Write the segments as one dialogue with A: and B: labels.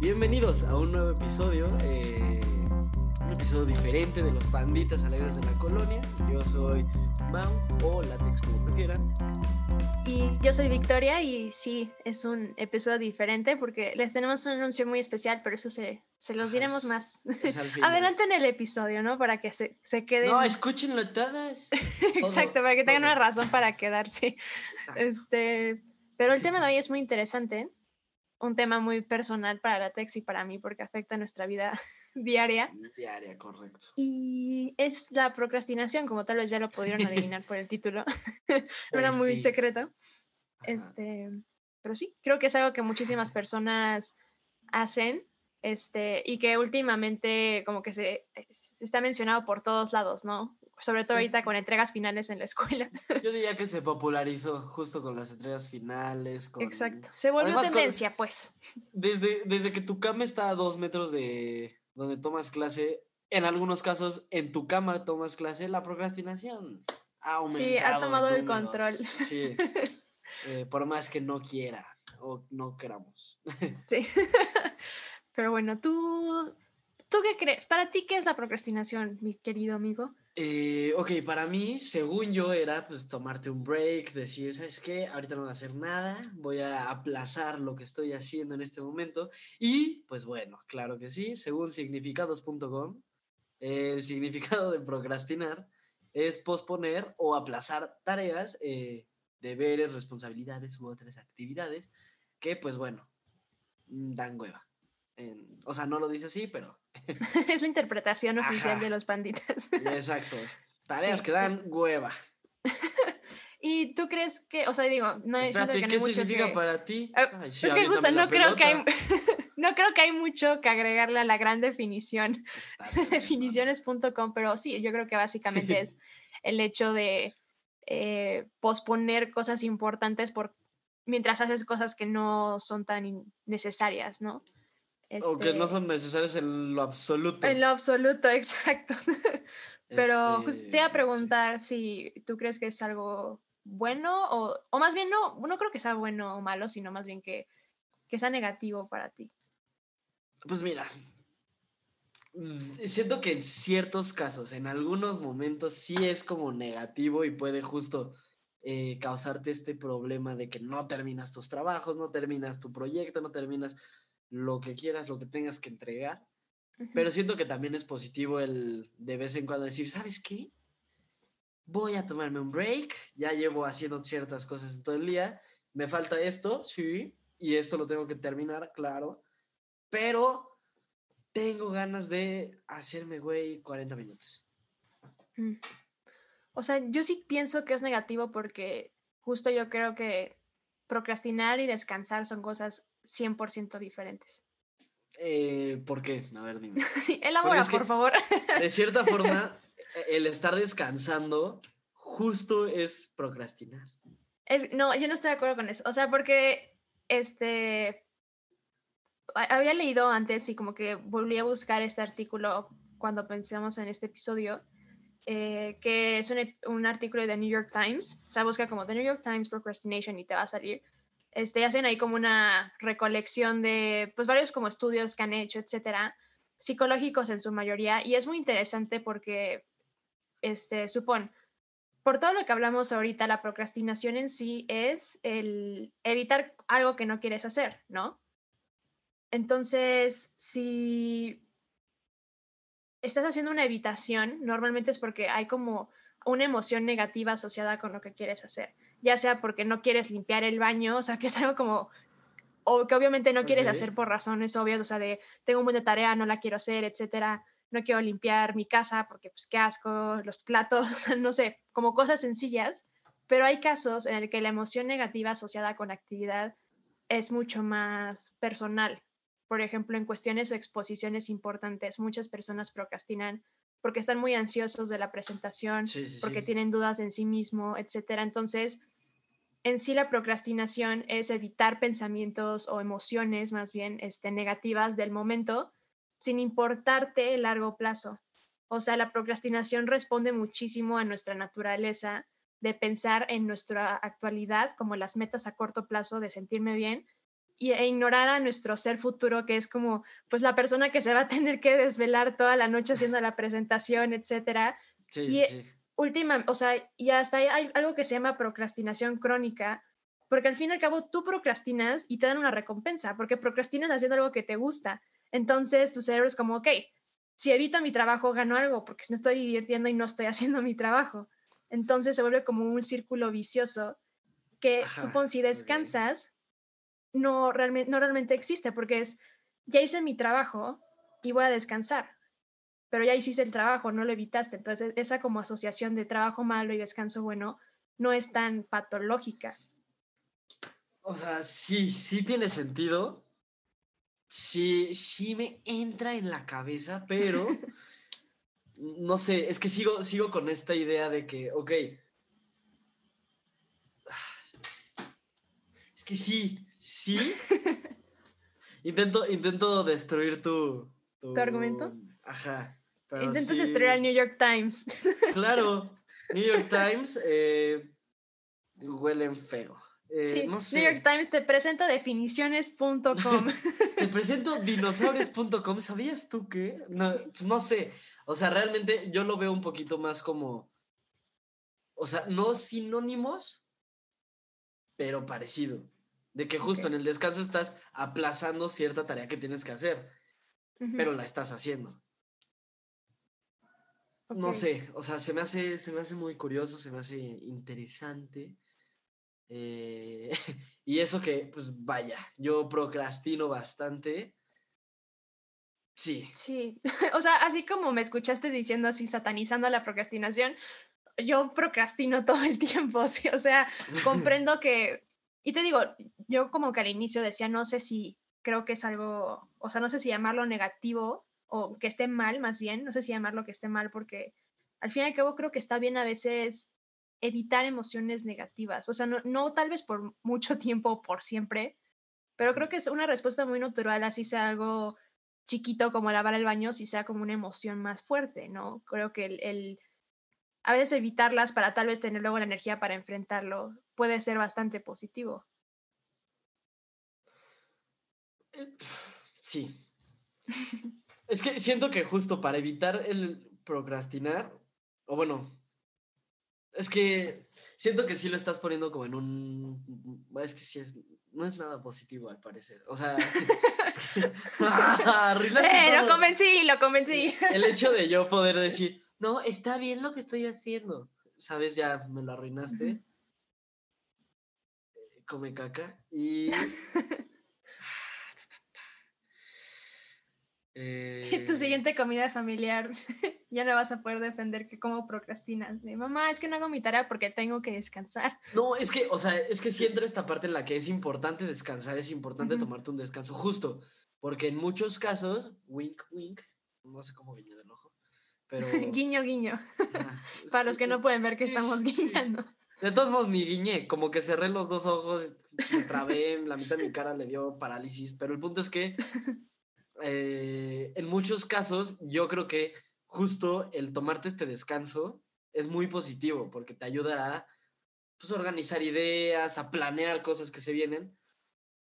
A: Bienvenidos a un nuevo episodio, eh, un episodio diferente de los panditas alegres de la colonia. Yo soy Mau o Latex como prefieran.
B: Y yo soy Victoria y sí, es un episodio diferente porque les tenemos un anuncio muy especial, pero eso se, se los diremos
A: es-
B: más
A: es
B: adelante en el episodio, ¿no? Para que se, se queden...
A: No, escúchenlo todas.
B: Exacto, para que tengan
A: todo.
B: una razón para quedarse.
A: Exacto.
B: Este, pero el tema de hoy es muy interesante, un tema muy personal para la Tex y para mí porque afecta nuestra vida diaria
A: Diaria, correcto.
B: y es la procrastinación, como tal vez ya lo pudieron adivinar por el título. no era
A: Pues
B: muy
A: sí.
B: secreto.
A: Ajá.
B: Este, pero sí, creo que es algo que muchísimas personas hacen este, y que últimamente como que se, se está mencionado por todos lados, ¿no? Sobre todo ahorita con entregas finales en la escuela.
A: Yo diría que se popularizó justo con las entregas finales. Con...
B: Exacto. Se volvió
A: Además, con-
B: tendencia, pues.
A: Desde, desde que tu cama está a dos metros de donde tomas clase, en algunos casos en tu cama tomas clase, la procrastinación ha aumentado.
B: Sí, ha tomado el control.
A: Sí. Eh, por más que no quiera o no queramos.
B: Sí. Pero bueno, tú, ¿tú qué crees? Para ti, ¿qué es la procrastinación, mi querido amigo?
A: Eh, ok, para mí, según yo, era pues tomarte un break, decir, ¿sabes qué? Ahorita no voy a hacer nada, voy a aplazar lo que estoy haciendo en este momento. Y, pues bueno, claro que sí, según significados.com, el significado de procrastinar es posponer o aplazar tareas, eh, deberes, responsabilidades u otras actividades que, pues bueno, dan hueva. En- o sea, no lo dice así, pero
B: es la interpretación oficial
A: Ajá.
B: de los panditas.
A: exacto. Tareas
B: Sí.
A: que dan hueva.
B: ¿Y tú crees que, o sea, digo, no
A: Espérate,
B: que no
A: ¿qué
B: hay mucho
A: significa
B: que...
A: para ti?
B: Ah,
A: Ay, sí,
B: es que justo no creo que hay, no creo que hay mucho que agregarle a la gran definición definiciones.com, pero sí, yo creo que básicamente es el hecho de eh, posponer cosas importantes por mientras haces cosas que no son tan necesarias, ¿no?
A: O que no
B: Este,
A: son necesarias en lo absoluto.
B: En lo absoluto, exacto. Pero justo te iba a
A: Este,
B: preguntar si tú crees que es algo bueno o, o más bien no, no creo que sea bueno o malo, sino más bien que, que sea negativo para ti.
A: Pues mira, mm, siento que en ciertos casos, en algunos momentos, sí es como negativo y puede justo eh, causarte este problema de que no terminas tus trabajos, no terminas tu proyecto, no terminas lo que quieras, lo que tengas que entregar. Pero siento que también es positivo el de vez en cuando decir, ¿sabes qué? Voy a tomarme un break, ya llevo haciendo ciertas cosas en todo el día, me falta esto, sí, y esto lo tengo que terminar, claro, pero tengo ganas de hacerme, güey, 40 minutos.
B: Mm. O sea, yo sí pienso que es negativo porque justo yo creo que procrastinar y descansar son cosas 100% diferentes.
A: Eh, ¿Por qué? A ver, dime.
B: Sí, elabora,
A: es que-
B: por favor.
A: De cierta forma, el estar descansando justo es procrastinar.
B: Es- no, yo no estoy de acuerdo con eso. O sea, porque este ha- había leído antes y como que volví a buscar este artículo cuando pensamos en este episodio, eh, que es un, un artículo de The New York Times. O sea, busca como The New York Times Procrastination y te va a salir. Este, hacen ahí como una recolección de pues varios como estudios que han hecho, etcétera, psicológicos en su mayoría. Y es muy interesante porque, este, supón, por todo lo que hablamos ahorita, la procrastinación en sí es el evitar algo que no quieres hacer, ¿no? Entonces, si estás haciendo una evitación, normalmente es porque hay como una emoción negativa asociada con lo que quieres hacer, ya sea porque no quieres limpiar el baño, o sea, que es algo como, o que obviamente no quieres hacer por razones obvias, o sea, de tengo un de tarea, no la quiero hacer, etcétera, no quiero limpiar mi casa porque pues qué asco, los platos, o sea, no sé, como cosas sencillas, pero hay casos en el que la emoción negativa asociada con actividad es mucho más personal. Por ejemplo, en cuestiones o exposiciones importantes, muchas personas procrastinan porque están muy ansiosos de la presentación,
A: Sí, sí,
B: porque
A: sí.
B: tienen dudas en sí mismo, etcétera. Entonces, en sí la procrastinación es evitar pensamientos o emociones más bien este, negativas del momento sin importarte el largo plazo. O sea, la procrastinación responde muchísimo a nuestra naturaleza de pensar en nuestra actualidad como las metas a corto plazo de sentirme bien, y, e ignorar a nuestro ser futuro, que es como pues la persona que se va a tener que desvelar toda la noche haciendo la presentación, etcétera.
A: Sí,
B: Y-
A: sí.
B: Última, o sea, y hasta hay, hay algo que se llama procrastinación crónica, porque al fin y al cabo tú procrastinas y te dan una recompensa, porque procrastinas haciendo algo que te gusta. Entonces tu cerebro es como, ok, si evito mi trabajo, gano algo, porque si no estoy divirtiendo y no estoy haciendo mi trabajo. Entonces se vuelve como un círculo vicioso que,
A: Ajá,
B: supón, si descansas, no, realmente, no realmente existe, porque es, ya hice mi trabajo y voy a descansar, pero ya hiciste el trabajo, no lo evitaste. Entonces esa como asociación de trabajo malo y descanso bueno no es tan patológica.
A: O sea, sí, sí tiene sentido. Sí, sí me entra en la cabeza, pero no sé, es que sigo, sigo con esta idea de que, ok. Es que sí, sí. Intento, intento destruir tu,
B: ¿Tu argumento?
A: Ajá.
B: Intentas
A: sí-
B: destruir al New York Times.
A: Claro, New York Times eh, huelen feo. Eh,
B: Sí,
A: no sé.
B: New York Times te presenta definiciones.com.
A: Te presento dinosaurios.com. ¿Sabías tú que? No, no sé. O sea, realmente yo lo veo un poquito más como. O sea, no sinónimos, pero parecido. De que justo en el descanso estás aplazando cierta tarea que tienes que hacer, pero la estás haciendo. No sé, o sea, se me hace, se me hace muy curioso, se me hace interesante. Eh, y eso que, pues vaya, yo procrastino bastante. Sí,
B: Sí, o sea, así como me escuchaste diciendo así, satanizando la procrastinación, yo procrastino todo el tiempo, sí, o sea, comprendo que, y te digo, yo como que al inicio decía, no sé si creo que es algo, o sea, no sé si llamarlo negativo o que esté mal, más bien, no sé si llamarlo que esté mal, porque al fin y al cabo creo que está bien a veces evitar emociones negativas, o sea, no, no tal vez por mucho tiempo o por siempre, pero creo que es una respuesta muy natural, así sea algo chiquito como lavar el baño, si sea como una emoción más fuerte, ¿no? Creo que el, el- a veces evitarlas para tal vez tener luego la energía para enfrentarlo puede ser bastante positivo.
A: sí. Es que siento que justo para evitar el procrastinar, o bueno, es que siento que sí lo estás poniendo como en un... Es que sí es... No es nada positivo al parecer. O sea... es que-
B: ¡Eh, lo convencí, lo convencí!
A: El hecho de yo poder decir, no, está bien lo que estoy haciendo. ¿Sabes? Ya me lo arruinaste. Eh, Come caca. Y. Eh,
B: tu siguiente comida familiar ya no vas a poder defender que cómo procrastinas. De mamá, es que no hago mi tarea porque tengo que descansar.
A: No, es que, o sea, es que sí entra esta parte en la que es importante descansar, es importante
B: Ujú.
A: tomarte un descanso justo. Porque en muchos casos, wink, wink, no sé cómo guiñar el ojo, pero.
B: guiño, guiño. Para los que no pueden ver que estamos guiñando.
A: De todos modos, ni guiñé, como que cerré los dos ojos, me trabé, la mitad de mi cara le dio parálisis, pero el punto es que eh, en muchos casos yo creo que justo el tomarte este descanso es muy positivo porque te ayuda a pues, organizar ideas, a planear cosas que se vienen,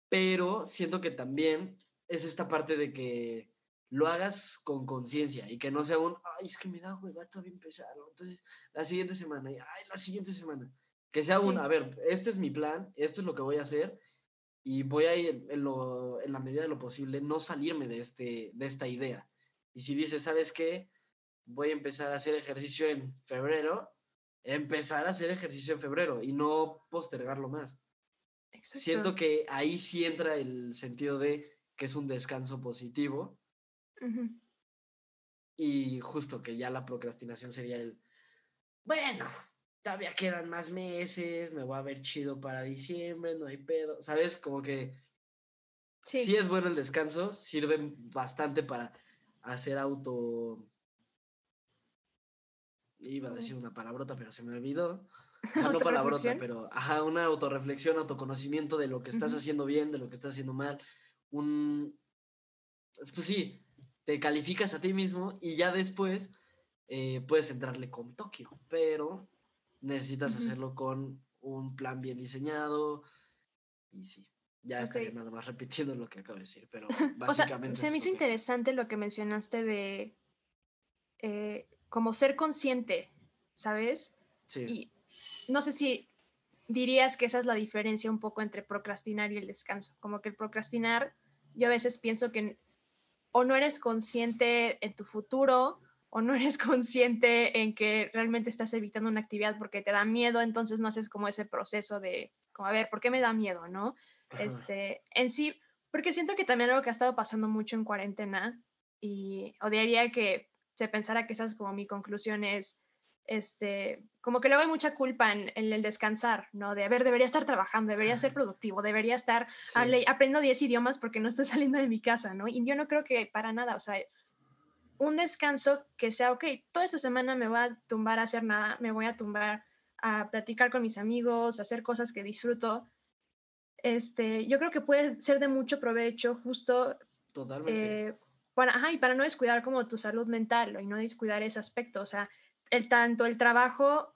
A: pero siento que también es esta parte de que lo hagas con conciencia y que no sea un, ay, es que me da hueva todavía empezar, entonces la siguiente semana, y, ay, la siguiente semana. Que sea un,
B: Sí.
A: a ver, este es mi plan, esto es lo que voy a hacer y voy a ir en, lo- en la medida de lo posible no salirme de, este, de esta idea. Y si dices, ¿sabes qué? Voy a empezar a hacer ejercicio en febrero, empezar a hacer ejercicio en febrero y no postergarlo más.
B: Exacto.
A: Siento que ahí sí entra el sentido de que es un descanso positivo y justo que ya la procrastinación sería el, bueno, todavía quedan más meses, me voy a ver chido para diciembre, no hay pedo, ¿sabes? Como que
B: Sí.
A: sí es bueno el descanso, sirven bastante para hacer auto... Iba a decir una palabrota, pero se me olvidó. O sea, no palabrota, pero ajá, una autorreflexión, autoconocimiento de lo que estás haciendo bien, de lo que estás haciendo mal. Un. Pues sí, te calificas a ti mismo y ya después eh, puedes entrarle con Tokio, pero necesitas hacerlo con un plan bien diseñado. Y sí. Ya estaría
B: Ok.
A: nada más repitiendo lo que acabo de decir, pero
B: O sea,
A: básicamente.
B: se me hizo
A: que-
B: interesante lo que mencionaste de eh, como ser consciente, ¿sabes?
A: Sí.
B: Y no sé si dirías que esa es la diferencia un poco entre procrastinar y el descanso. Como que el procrastinar, yo a veces pienso que o no eres consciente en tu futuro o no eres consciente en que realmente estás evitando una actividad porque te da miedo, entonces no haces como ese proceso de, como, a ver, ¿por qué me da miedo, no?
A: Ajá.
B: Este, en sí, porque siento que también algo que ha estado pasando mucho en cuarentena y odiaría que se pensara que esa es como mi conclusión es, este, como que luego hay mucha culpa en, en el descansar, ¿no? De, a ver, debería estar trabajando, debería ser productivo, debería estar
A: Sí.
B: aprendiendo 10 idiomas porque no estoy saliendo de mi casa, ¿no? Y yo no creo que para nada, o sea, un descanso que sea, ok, toda esta semana me voy a tumbar a hacer nada, me voy a tumbar a platicar con mis amigos, a hacer cosas que disfruto. Este, yo creo que puede ser de mucho provecho justo
A: Totalmente.
B: eh, para, ajá, y para no descuidar como tu salud mental y no descuidar ese aspecto. O sea, el tanto el trabajo,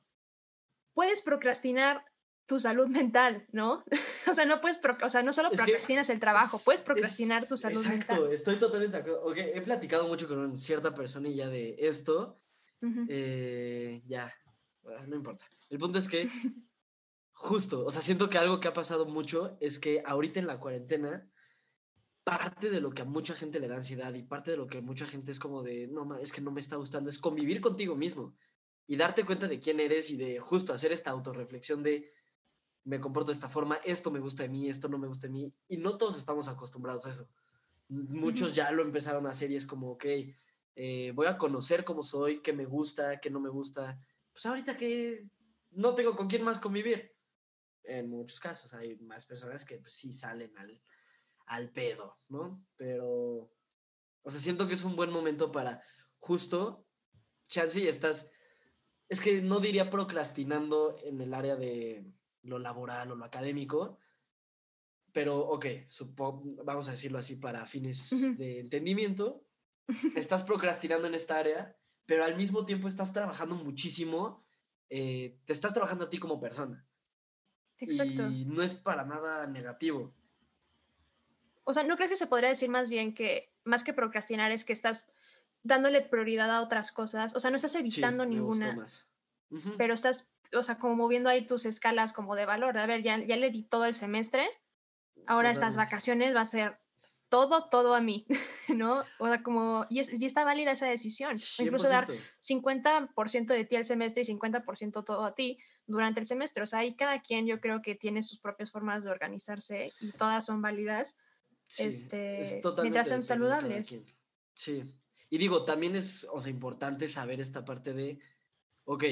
B: puedes procrastinar tu salud mental, ¿no? o sea, no puedes, o sea, no solo
A: Es
B: procrastinas el trabajo, puedes
A: Es-
B: procrastinar tu salud
A: exacto,
B: mental.
A: estoy totalmente de acuerdo. He platicado mucho con un- cierta personilla de esto. Eh, ya, ah, no importa. El punto es que, justo, o sea, siento que algo que ha pasado mucho es que ahorita en la cuarentena, parte de lo que a mucha gente le da ansiedad y parte de lo que mucha gente es como de, no, es que no me está gustando, es convivir contigo mismo y darte cuenta de quién eres y de justo hacer esta autorreflexión de, me comporto de esta forma, esto me gusta de mí, esto no me gusta de mí, y no todos estamos acostumbrados a eso. Muchos ya lo empezaron a hacer y es como, ok, eh, voy a conocer cómo soy, qué me gusta, qué no me gusta. Pues ahorita que no tengo con quién más convivir. En muchos casos hay más personas que pues, sí salen al, al pedo, ¿no? Pero, o sea, siento que es un buen momento para justo, chance y estás, es que no diría procrastinando en el área de lo laboral o lo académico, pero ok, vamos a decirlo así para fines de entendimiento, estás procrastinando en esta área, pero al mismo tiempo estás trabajando muchísimo, eh, te estás trabajando a ti como persona.
B: Exacto.
A: Y no es para nada negativo.
B: O sea, ¿no crees que se podría decir más bien que más que procrastinar es que estás dándole prioridad a otras cosas? O sea, no estás evitando ninguna,
A: más.
B: Pero estás, o sea, como moviendo ahí tus escalas como de valor. A ver, ya, ya le di todo el semestre, ahora estas vacaciones va a ser todo, todo a mí, ¿no? O sea, como, y, es- y está válida esa decisión. O incluso dar
A: 100%.
B: 50% de ti al semestre y 50% todo a ti durante el semestre. O sea, ahí cada quien yo creo que tiene sus propias formas de organizarse y todas son válidas.
A: Sí,
B: este,
A: es
B: mientras sean saludables.
A: Sí. Y digo, también es, o sea, importante saber esta parte de, ok,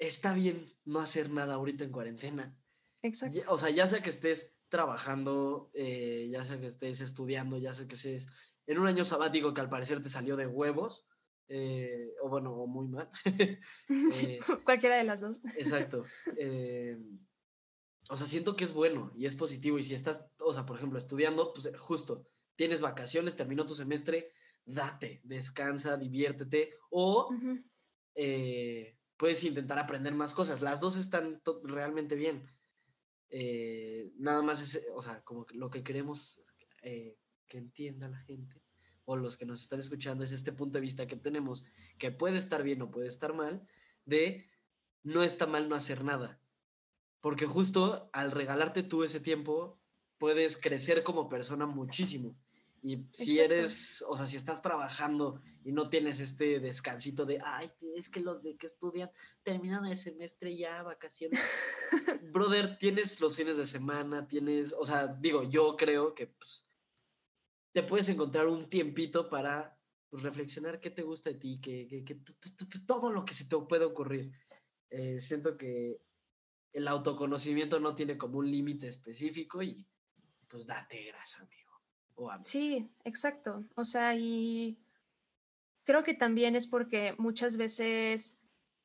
A: está bien no hacer nada ahorita en cuarentena.
B: Exacto.
A: O sea, ya sea que estés trabajando, eh, ya sea que estés estudiando, ya sea que estés en un año sabático que al parecer te salió de huevos, eh, o bueno, o muy mal.
B: Sí,
A: eh,
B: Cualquiera de las dos.
A: Exacto. o sea, siento que es bueno y es positivo. Y si estás, o sea, por ejemplo, estudiando, pues justo, tienes vacaciones, terminó tu semestre, date, descansa, diviértete. O puedes intentar aprender más cosas. Las dos están realmente bien. Eh, nada más es, o sea, como lo que queremos eh, que entienda la gente o los que nos están escuchando es este punto de vista que tenemos, que puede estar bien o puede estar mal, de no está mal no hacer nada. Porque justo al regalarte tú ese tiempo, puedes crecer como persona muchísimo. Y si
B: Exacto.
A: eres, o sea, si estás trabajando y no tienes este descansito de, ay, es que los de que estudian terminan el semestre ya, vacaciones. Brother, tienes los fines de semana, tienes, o sea, digo, yo creo que pues, te puedes encontrar un tiempito para pues, reflexionar qué te gusta de ti, que, que- que todo lo que se te puede ocurrir. Eh, siento que el autoconocimiento no tiene como un límite específico y pues date grasa, amigo. O.
B: Sí, exacto. O sea, y creo que también es porque muchas veces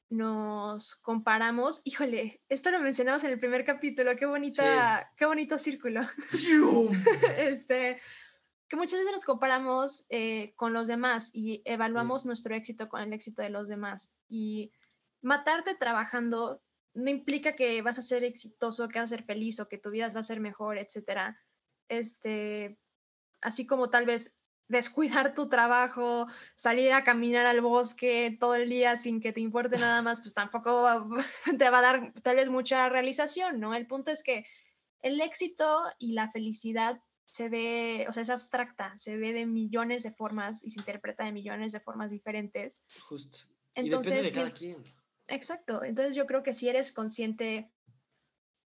B: nos comparamos. Híjole, esto lo mencionamos en el primer capítulo. Qué bonita, qué bonito círculo. este, que muchas veces nos comparamos eh, con los demás y evaluamos nuestro éxito con el éxito de los demás. Y matarte trabajando no implica que vas a ser exitoso, que vas a ser feliz o que tu vida va a ser mejor, etcétera. Este, así como tal vez descuidar tu trabajo, salir a caminar al bosque todo el día sin que te importe nada más, pues tampoco te va a dar tal vez mucha realización, ¿no? El punto es que el éxito y la felicidad se ve, o sea, es abstracta, se ve de millones de formas y se interpreta de millones de formas diferentes.
A: Justo. Entonces, de cada quien.
B: Exacto. Entonces yo creo que si eres consciente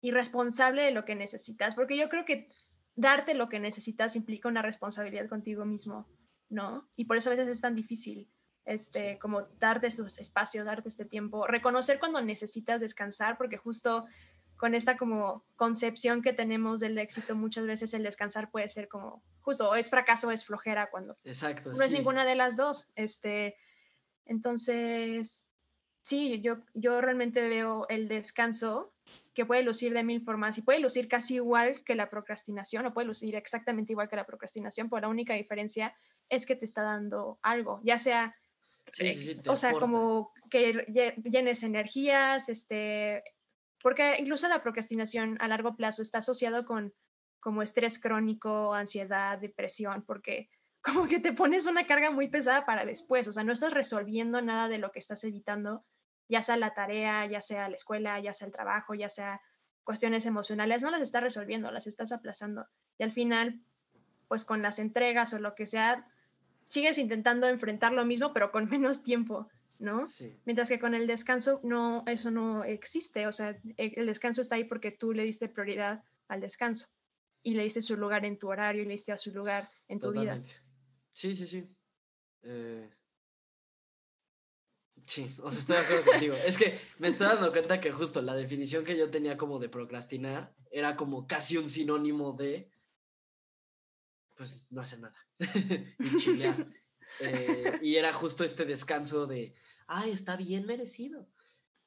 B: y responsable de lo que necesitas, porque yo creo que darte lo que necesitas implica una responsabilidad contigo mismo, ¿no? Y por eso a veces es tan difícil, este, como darte esos espacios, darte este tiempo, reconocer cuando necesitas descansar, porque justo con esta como concepción que tenemos del éxito, muchas veces el descansar puede ser como, justo, o es fracaso o es flojera cuando
A: Exacto,
B: no es ninguna de las dos. Este, entonces, sí, yo, yo realmente veo el descanso que puede lucir de mil formas y puede lucir casi igual que la procrastinación o puede lucir exactamente igual que la procrastinación, pero la única diferencia es que te está dando algo, ya sea, o sea, como que llenes energías, este, porque incluso la procrastinación a largo plazo está asociado con como estrés crónico, ansiedad, depresión, porque como que te pones una carga muy pesada para después, o sea, no estás resolviendo nada de lo que estás evitando ya sea la tarea, ya sea la escuela, ya sea el trabajo, ya sea cuestiones emocionales, no las estás resolviendo, las estás aplazando. Y al final, pues con las entregas o lo que sea, sigues intentando enfrentar lo mismo, pero con menos tiempo, ¿no? Mientras que con el descanso, no, eso no existe. O sea, e, el descanso está ahí porque tú le diste prioridad al descanso y le diste su lugar en tu horario y le diste a su lugar en tu vida.
A: Sí, sí, sí. Eh, Sí, o sea, estoy de acuerdo contigo. Es que me estoy dando cuenta que justo la definición que yo tenía como de procrastinar era como casi un sinónimo de, pues, no hacer nada. y chilear. Eh, y era justo este descanso de, ay, está bien merecido.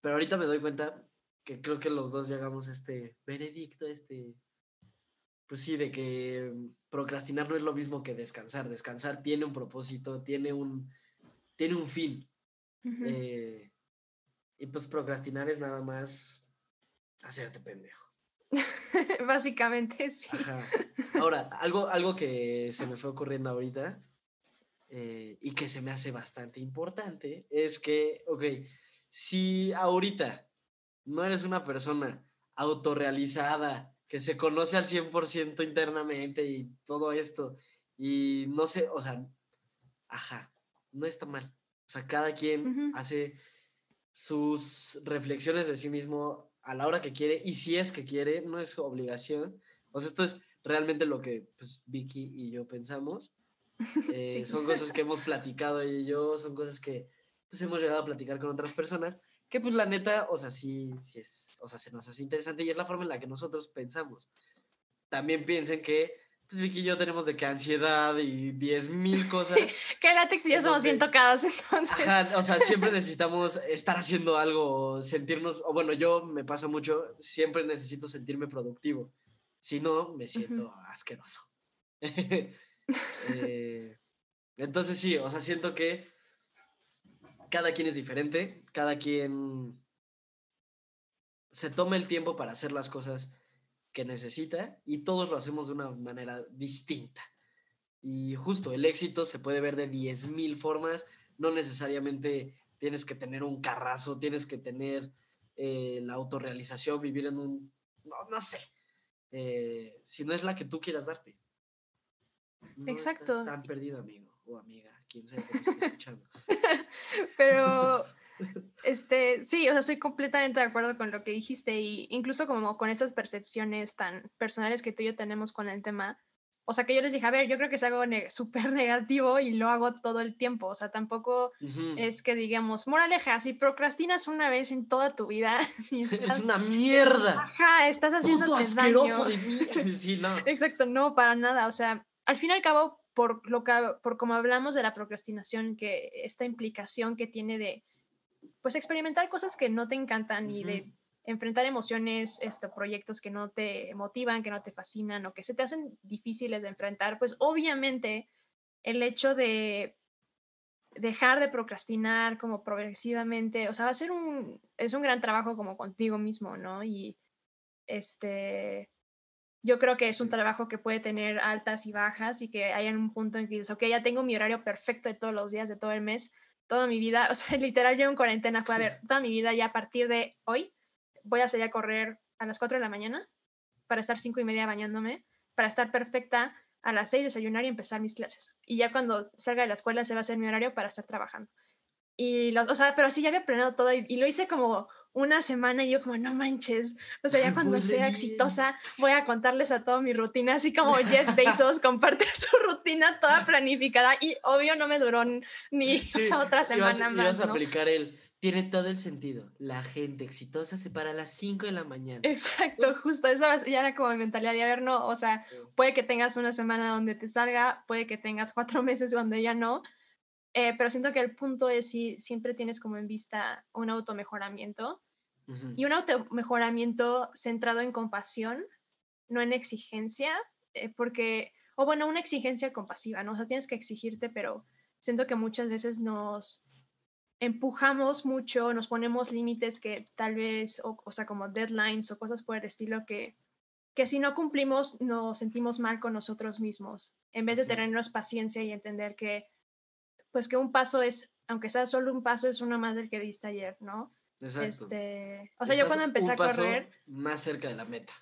A: Pero ahorita me doy cuenta que creo que los dos llegamos a este veredicto, este, pues sí, de que procrastinar no es lo mismo que descansar. Descansar tiene un propósito, tiene un, tiene un fin. Eh, y pues procrastinar es nada más hacerte pendejo.
B: Básicamente, sí.
A: Ahora, algo, algo que se me fue ocurriendo ahorita eh, y que se me hace bastante importante es que, ok, si ahorita no eres una persona autorrealizada, que se conoce al 100% internamente y todo esto, y no sé, o sea, ajá, no está mal. O sea, cada quien hace sus reflexiones de sí mismo a la hora que quiere y si es que quiere, no es su obligación. O sea, esto es realmente lo que pues, Vicky y yo pensamos. Eh, son cosas que hemos platicado ella y yo, son cosas que pues, hemos llegado a platicar con otras personas, que pues la neta, o sea, sí, sí es, o sea, se nos hace interesante y es la forma en la que nosotros pensamos. También piensen que pues Vicky y yo tenemos de que ansiedad y diez mil cosas.
B: que látex y yo somos bien tocados, entonces.
A: Ajá, o sea, siempre necesitamos estar haciendo algo, sentirnos, o bueno, yo me pasa mucho, siempre necesito sentirme productivo. Si no, me siento asqueroso. Eh, entonces sí, o sea, siento que cada quien es diferente, cada quien se toma el tiempo para hacer las cosas que necesita y todos lo hacemos de una manera distinta. Y justo el éxito se puede ver de 10.000 formas, no necesariamente tienes que tener un carrazo, tienes que tener eh, la autorrealización, vivir en un, no, sé, eh, si no es la que tú quieras darte.
B: Exacto.
A: Estás tan perdido, amigo o amiga, quien sea que esté escuchando.
B: Pero este, sí, o sea, estoy completamente de acuerdo con lo que dijiste y incluso como con esas percepciones tan personales que tú y yo tenemos con el tema. O sea, que yo les dije, a ver, yo creo que es algo súper negativo y lo hago todo el tiempo. O sea, tampoco es que digamos, moraleja, si procrastinas una vez en toda tu vida.
A: es una mierda.
B: Ajá, estás haciendo
A: asqueroso de mí. sí, no.
B: Exacto, no, para nada. O sea, al fin y al cabo, por lo que, por como hablamos de la procrastinación, que esta implicación que tiene de pues experimentar cosas que no te encantan y de enfrentar emociones, este, proyectos que no te motivan, que no te fascinan o que se te hacen difíciles de enfrentar, pues obviamente el hecho de, dejar de procrastinar como progresivamente, o sea, va a ser un, es un gran trabajo como contigo mismo, ¿no? Y este, yo creo que es un trabajo que puede tener altas y bajas y que hay un punto en que dices, ok, ya tengo mi horario perfecto de todos los días, de todo el mes, toda mi vida, o sea, literal yo en cuarentena fue a ver, toda mi vida ya a partir de hoy voy a salir a correr a las 4 de la mañana para estar cinco y media bañándome, para estar perfecta a las 6 desayunar y empezar mis clases. Y ya cuando salga de la escuela se va a hacer mi horario para estar trabajando. Y los, o sea, pero sí ya había planeado todo y, lo hice como una semana y yo como, no manches, o sea, ya cuando sea exitosa voy a contarles a toda mi rutina, así como Jeff Bezos comparte su rutina toda planificada y obvio no me duró ni otra semana más.
A: Ibas a aplicar el, tiene todo el sentido. La gente exitosa se para a las 5 de la mañana.
B: Exacto, justo. Esa ya era como mi mentalidad de, a ver, no, o sea, puede que tengas una semana donde te salga, puede que tengas cuatro meses donde ya no, eh, pero siento que el punto es si siempre tienes como en vista un automejoramiento y un automejoramiento centrado en compasión, no en exigencia, eh, porque, o bueno, una exigencia compasiva, ¿no? O sea, tienes que exigirte, pero siento que muchas veces nos empujamos mucho, nos ponemos límites que tal vez, o, o, sea, como deadlines o cosas por el estilo que, que si no cumplimos nos sentimos mal con nosotros mismos, en vez de tenernos paciencia y entender que, pues que un paso es, aunque sea solo un paso, es uno más del que diste ayer, ¿no? Exacto. Este, o sea, yo cuando empecé a correr...
A: Más cerca de la meta.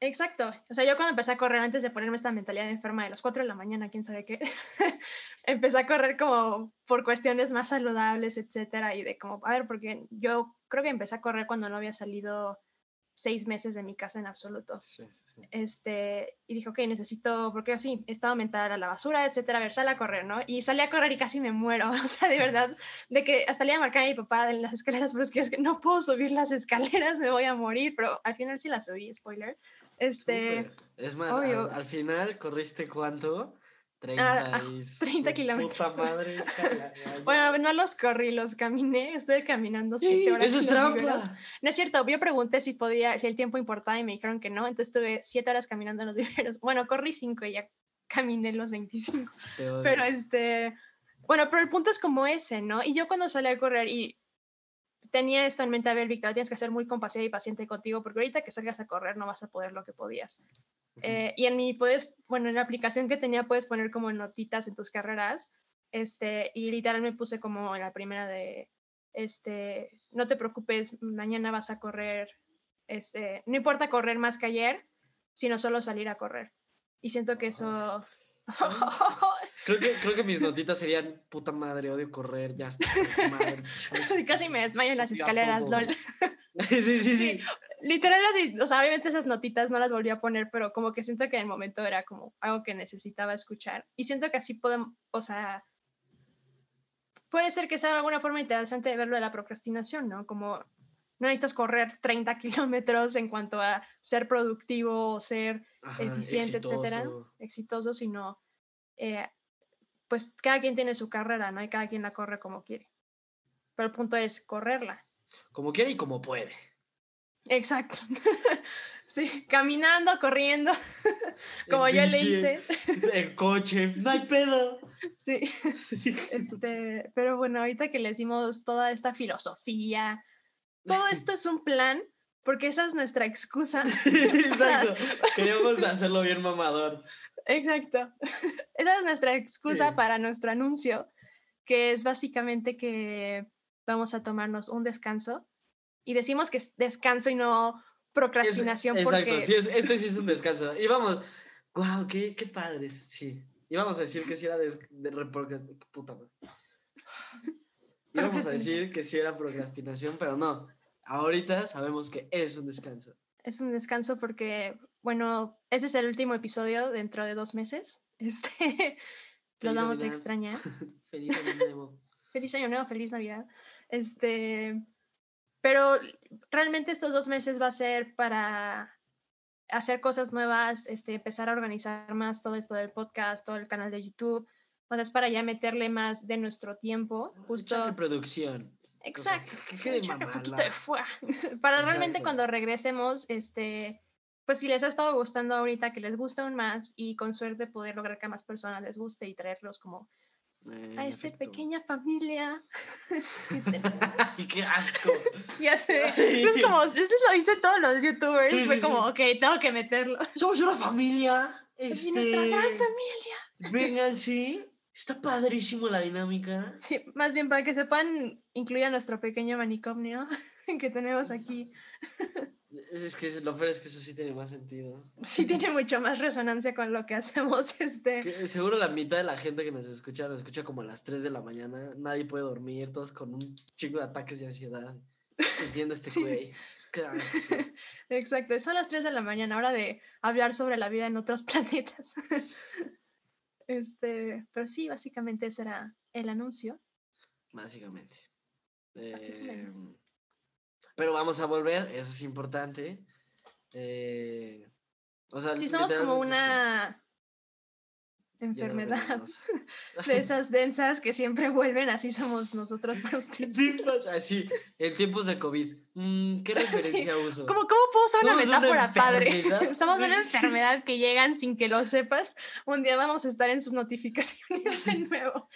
B: Exacto. O sea, yo cuando empecé a correr, antes de ponerme esta mentalidad de enferma de las 4 de la mañana, quién sabe qué, empecé a correr como por cuestiones más saludables, etcétera, y de como, a ver, porque yo creo que empecé a correr cuando no había salido seis meses de mi casa en absoluto. Sí. Este, y dijo, ok, necesito, porque así, estaba aumentada a la basura, etcétera, a ver, sal a correr, ¿no? Y salí a correr y casi me muero, o sea, de verdad, de que hasta le iba a marcar a mi papá en las escaleras, pero es que, es que no puedo subir las escaleras, me voy a morir, pero al final sí las subí, spoiler. Este,
A: Es más, al, al, final, ¿corriste cuánto? 30,
B: 30 kilómetros. madre. bueno, no los corrí, los caminé. Estuve caminando 7 horas.
A: Eso es trampa.
B: No es cierto. Yo pregunté si podía, si el tiempo importaba y me dijeron que no. Entonces estuve 7 horas caminando en los viveros. Bueno, corrí 5 y ya caminé los 25. Pero este. Bueno, pero el punto es como ese, ¿no? Y yo cuando salí a correr y tenía esto en mente, a ver, Víctor, tienes que ser muy compasiva y paciente contigo, porque ahorita que salgas a correr no vas a poder lo que podías. Eh, y en mi, puedes, bueno, en la aplicación que tenía puedes poner como notitas en tus carreras, este, y literal me puse como en la primera de, este, no te preocupes, mañana vas a correr, este, no importa correr más que ayer, sino solo salir a correr. Y siento que eso...
A: creo, que, creo que mis notitas serían, puta madre, odio correr, ya está.
B: Casi me desmayo en las escaleras, lol.
A: sí, sí, sí. sí
B: literal así, o sea, obviamente esas notitas no las volví a poner, pero como que siento que en el momento era como algo que necesitaba escuchar. Y siento que así podemos, o sea, puede ser que sea de alguna forma interesante verlo de la procrastinación, ¿no? Como no necesitas correr 30 kilómetros en cuanto a ser productivo, ser eficiente, etcétera, exitoso, sino eh, pues cada quien tiene su carrera, ¿no? Y cada quien la corre como quiere. Pero el punto es correrla.
A: Como quiere y como puede.
B: Exacto. sí, caminando, corriendo, como yo le hice.
A: El coche, no hay pedo.
B: Sí. Este, pero bueno, ahorita que le hicimos toda esta filosofía, todo esto es un plan, porque esa es nuestra excusa.
A: Exacto. Queríamos hacerlo bien mamador.
B: Exacto. Esa es nuestra excusa para nuestro anuncio, que es básicamente que vamos a tomarnos un descanso y decimos que es descanso y no procrastinación.
A: exacto, sí, es, este sí es un descanso. Y vamos, wow, qué, qué padres, sí. Y vamos a decir que sí era de, de puta madre. Íbamos a decir que sí era procrastinación, pero no. Ahorita sabemos que es un descanso.
B: Es un descanso porque, bueno, ese es el último episodio dentro de dos meses. Este, lo damos a extrañar.
A: feliz año nuevo.
B: feliz año nuevo, feliz Navidad. Este, pero realmente estos dos meses va a ser para hacer cosas nuevas, este, empezar a organizar más todo esto del podcast, todo el canal de YouTube. O sea, es para ya meterle más de nuestro tiempo. Justo.
A: de producción.
B: Exacto. que un poquito de para realmente cuando regresemos, este, pues si les ha estado gustando ahorita, que les guste aún más y con suerte poder lograr que a más personas les guste y traerlos como
A: En
B: a esta pequeña familia. que tenemos.
A: Ay, qué asco.
B: ya sé. Eso es como, eso lo dicen todos los youtubers.
A: Sí,
B: Fue
A: sí,
B: como,
A: sí.
B: ok, tengo que meterlo.
A: Somos una familia. Este...
B: nuestra gran familia.
A: Vengan, sí. Está padrísimo la dinámica.
B: Sí, más bien para que sepan, incluir a nuestro pequeño manicomio que tenemos aquí.
A: Es que lo peor es que eso sí tiene más sentido.
B: Sí tiene mucho más resonancia con lo que hacemos. Este.
A: Que seguro la mitad de la gente que nos escucha nos escucha como a las 3 de la mañana. Nadie puede dormir, todos con un chico de ataques de ansiedad. Entiendo este
B: Sí.
A: güey. Claro sí.
B: Exacto, son las 3 de la mañana, hora de hablar sobre la vida en otros planetas. Este, pero sí, básicamente ese era el anuncio.
A: Básicamente.
B: Básicamente.
A: Eh, pero vamos a volver, eso es importante. Eh, o sea,
B: Sí, somos como
A: sí,
B: una enfermedad de esas densas que siempre vuelven, así somos nosotros para ustedes.
A: Sí, así, en tiempos de COVID. Mm, ¿Qué referencia uso?
B: ¿Cómo, ¿Cómo puedo usar una
A: Somos una
B: metáfora padre? Somos una
A: Sí.
B: enfermedad que llegan sin que lo sepas. Un día vamos a estar en sus notificaciones de nuevo.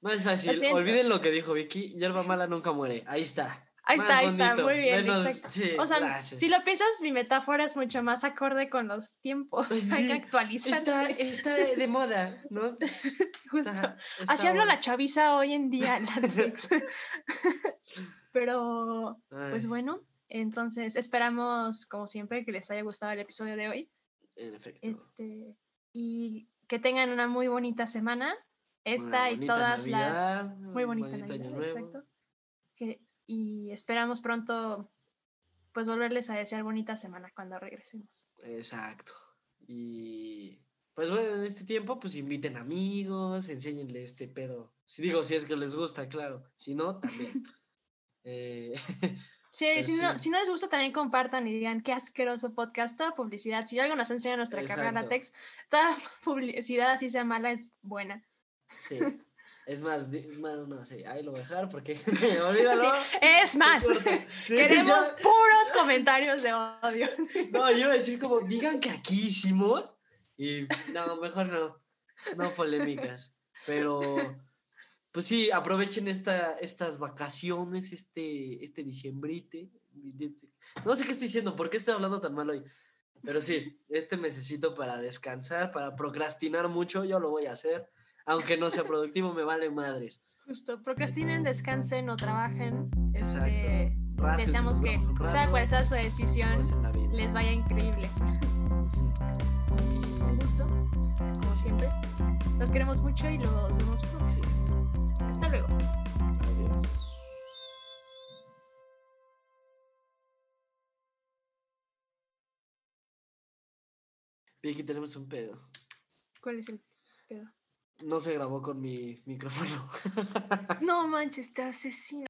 A: Más fácil, olviden lo que dijo Vicky, hierba mala nunca muere. Ahí está.
B: Ahí está, ahí está, muy bien,
A: menos-
B: exacto.
A: sí,
B: O sea,
A: gracias.
B: si lo piensas, mi metáfora es mucho más acorde con los tiempos.
A: Pues
B: Hay
A: sí,
B: que actualizarse.
A: Está, está de, de moda, ¿no?
B: Justo.
A: Está-
B: Así
A: está
B: habla la chaviza hoy en día, Latex. Pero, pues bueno, entonces esperamos, como siempre, que les haya gustado el episodio de hoy.
A: En efecto.
B: Este, y que tengan una muy bonita semana. Esta y
A: bonita
B: todas las. Muy bonita
A: bonito
B: Navidad, exacto. Que, y esperamos pronto, pues, volverles a desear bonita semana cuando regresemos.
A: Exacto. Y pues bueno, en este tiempo, pues inviten amigos, enséñenle este pedo. Si digo, si es que les gusta, claro. Si no, también. Eh,
B: Sí, si, no,
A: sí.
B: si no les gusta, también compartan y digan qué asqueroso podcast, toda publicidad. Si algo nos enseña nuestra carrera
A: Exacto.
B: látex, toda publicidad, así sea mala, es buena.
A: sí. Es más, bueno, no sé, ahí lo voy a dejar porque olvídalo.
B: Es más.
A: Sí,
B: queremos
A: ya.
B: puros comentarios de odio.
A: No, yo iba a decir como, digan que aquí hicimos. Y no, mejor no. No polémicas. Pero, pues sí, aprovechen esta, estas vacaciones, este, este diciembrite. No sé qué estoy diciendo, ¿por qué estoy hablando tan mal hoy? Pero sí, este mesecito para descansar, para procrastinar mucho, yo lo voy a hacer. Aunque no sea productivo, me vale madres.
B: Justo, procrastinen, descansen o trabajen.
A: Exacto.
B: Este, deseamos que,
A: un
B: sea
A: rato,
B: cual sea su decisión,
A: pues,
B: les vaya increíble. Un gusto, como siempre. Los queremos mucho y los vemos pronto.
A: sí,
B: Hasta luego.
A: adiós. Vicky, tenemos un pedo.
B: ¿Cuál es el pedo?
A: No se grabó con mi micrófono.
B: No manches, te asesino.